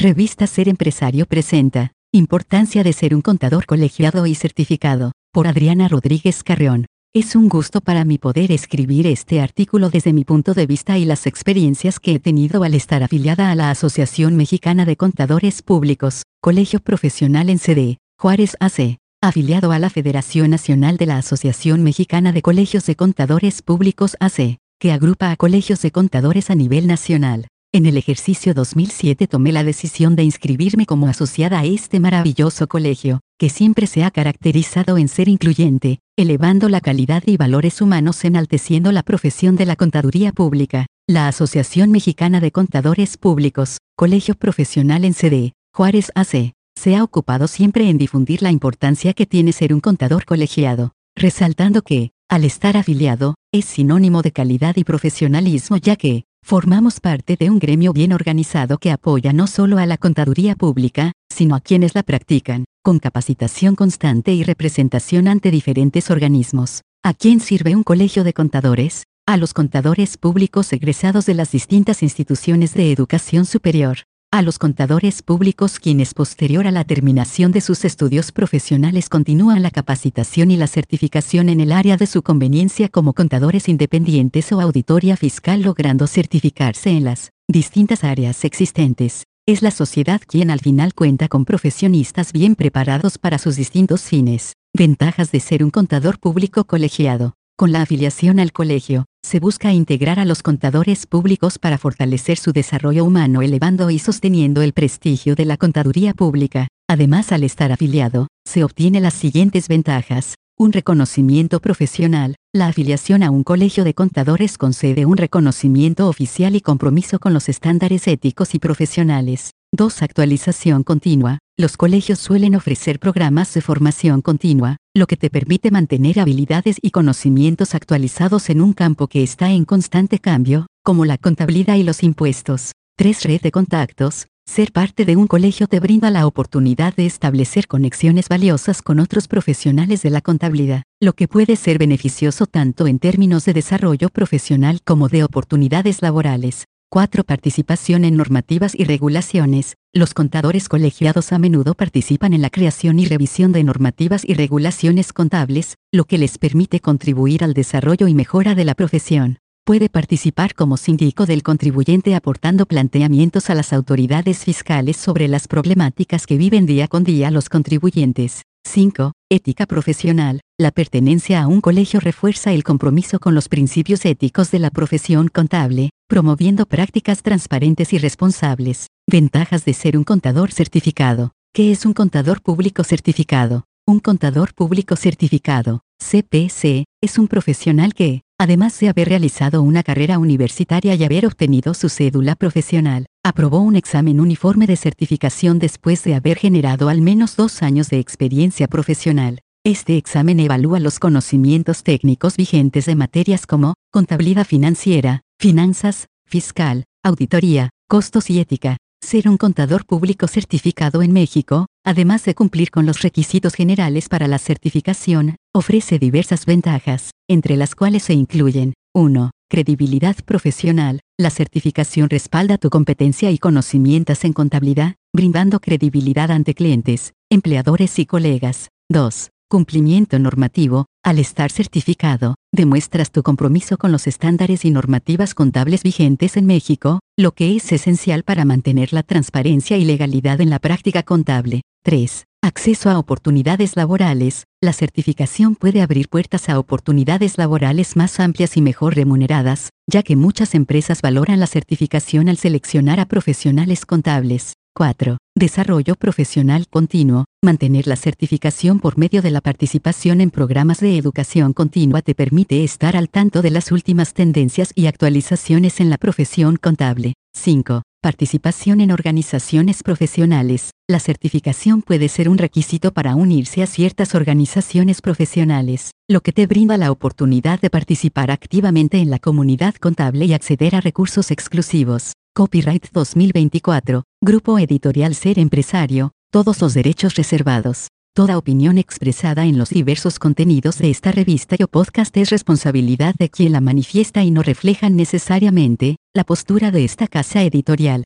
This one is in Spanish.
Revista Ser Empresario presenta Importancia de ser un contador colegiado y certificado, por Adriana Rodríguez Carreón. Es un gusto para mí poder escribir este artículo desde mi punto de vista y las experiencias que he tenido al estar afiliada a la Asociación Mexicana de Contadores Públicos, Colegio Profesional en CD, Juárez AC, afiliado a la Federación Nacional de la Asociación Mexicana de Colegios de Contadores Públicos AC, que agrupa a colegios de contadores a nivel nacional. En el ejercicio 2007 tomé la decisión de inscribirme como asociada a este maravilloso colegio, que siempre se ha caracterizado en ser incluyente, elevando la calidad y valores humanos enalteciendo la profesión de la contaduría pública. La Asociación Mexicana de Contadores Públicos, Colegio Profesional en CD, Juárez AC, se ha ocupado siempre en difundir la importancia que tiene ser un contador colegiado, resaltando que, al estar afiliado, es sinónimo de calidad y profesionalismo ya que, Formamos parte de un gremio bien organizado que apoya no solo a la contaduría pública, sino a quienes la practican, con capacitación constante y representación ante diferentes organismos. ¿A quién sirve un colegio de contadores? A los contadores públicos egresados de las distintas instituciones de educación superior, a los contadores públicos quienes posterior a la terminación de sus estudios profesionales continúan la capacitación y la certificación en el área de su conveniencia como contadores independientes o auditoría fiscal logrando certificarse en las distintas áreas existentes. Es la sociedad quien al final cuenta con profesionistas bien preparados para sus distintos fines. Ventajas de ser un contador público colegiado. Con la afiliación al colegio, se busca integrar a los contadores públicos para fortalecer su desarrollo humano elevando y sosteniendo el prestigio de la contaduría pública. Además, al estar afiliado, se obtiene las siguientes ventajas. Un reconocimiento profesional. La afiliación a un colegio de contadores concede un reconocimiento oficial y compromiso con los estándares éticos y profesionales. 2. Actualización continua. Los colegios suelen ofrecer programas de formación continua, lo que te permite mantener habilidades y conocimientos actualizados en un campo que está en constante cambio, como la contabilidad y los impuestos. 3. Red de contactos. Ser parte de un colegio te brinda la oportunidad de establecer conexiones valiosas con otros profesionales de la contabilidad, lo que puede ser beneficioso tanto en términos de desarrollo profesional como de oportunidades laborales. 4. Participación en normativas y regulaciones. Los contadores colegiados a menudo participan en la creación y revisión de normativas y regulaciones contables, lo que les permite contribuir al desarrollo y mejora de la profesión. Puede participar como síndico del contribuyente aportando planteamientos a las autoridades fiscales sobre las problemáticas que viven día con día los contribuyentes. 5. Ética profesional. La pertenencia a un colegio refuerza el compromiso con los principios éticos de la profesión contable, promoviendo prácticas transparentes y responsables. Ventajas de ser un contador certificado. ¿Qué es un contador público certificado? Un contador público certificado, CPC, es un profesional que, además de haber realizado una carrera universitaria y haber obtenido su cédula profesional, aprobó un examen uniforme de certificación después de haber generado al menos dos años de experiencia profesional. Este examen evalúa los conocimientos técnicos vigentes de materias como contabilidad financiera, finanzas, fiscal, auditoría, costos y ética. Ser un contador público certificado en México, además de cumplir con los requisitos generales para la certificación, ofrece diversas ventajas, entre las cuales se incluyen 1. Credibilidad profesional. La certificación respalda tu competencia y conocimientos en contabilidad, brindando credibilidad ante clientes, empleadores y colegas. 2. Cumplimiento normativo. Al estar certificado, demuestras tu compromiso con los estándares y normativas contables vigentes en México, lo que es esencial para mantener la transparencia y legalidad en la práctica contable. 3. Acceso a oportunidades laborales. La certificación puede abrir puertas a oportunidades laborales más amplias y mejor remuneradas, ya que muchas empresas valoran la certificación al seleccionar a profesionales contables. 4. Desarrollo profesional continuo. Mantener la certificación por medio de la participación en programas de educación continua te permite estar al tanto de las últimas tendencias y actualizaciones en la profesión contable. 5. Participación en organizaciones profesionales. La certificación puede ser un requisito para unirse a ciertas organizaciones profesionales, lo que te brinda la oportunidad de participar activamente en la comunidad contable y acceder a recursos exclusivos. Copyright 2024, Grupo Editorial Ser Empresario, todos los derechos reservados. Toda opinión expresada en los diversos contenidos de esta revista o podcast es responsabilidad de quien la manifiesta y no reflejan necesariamente la postura de esta casa editorial.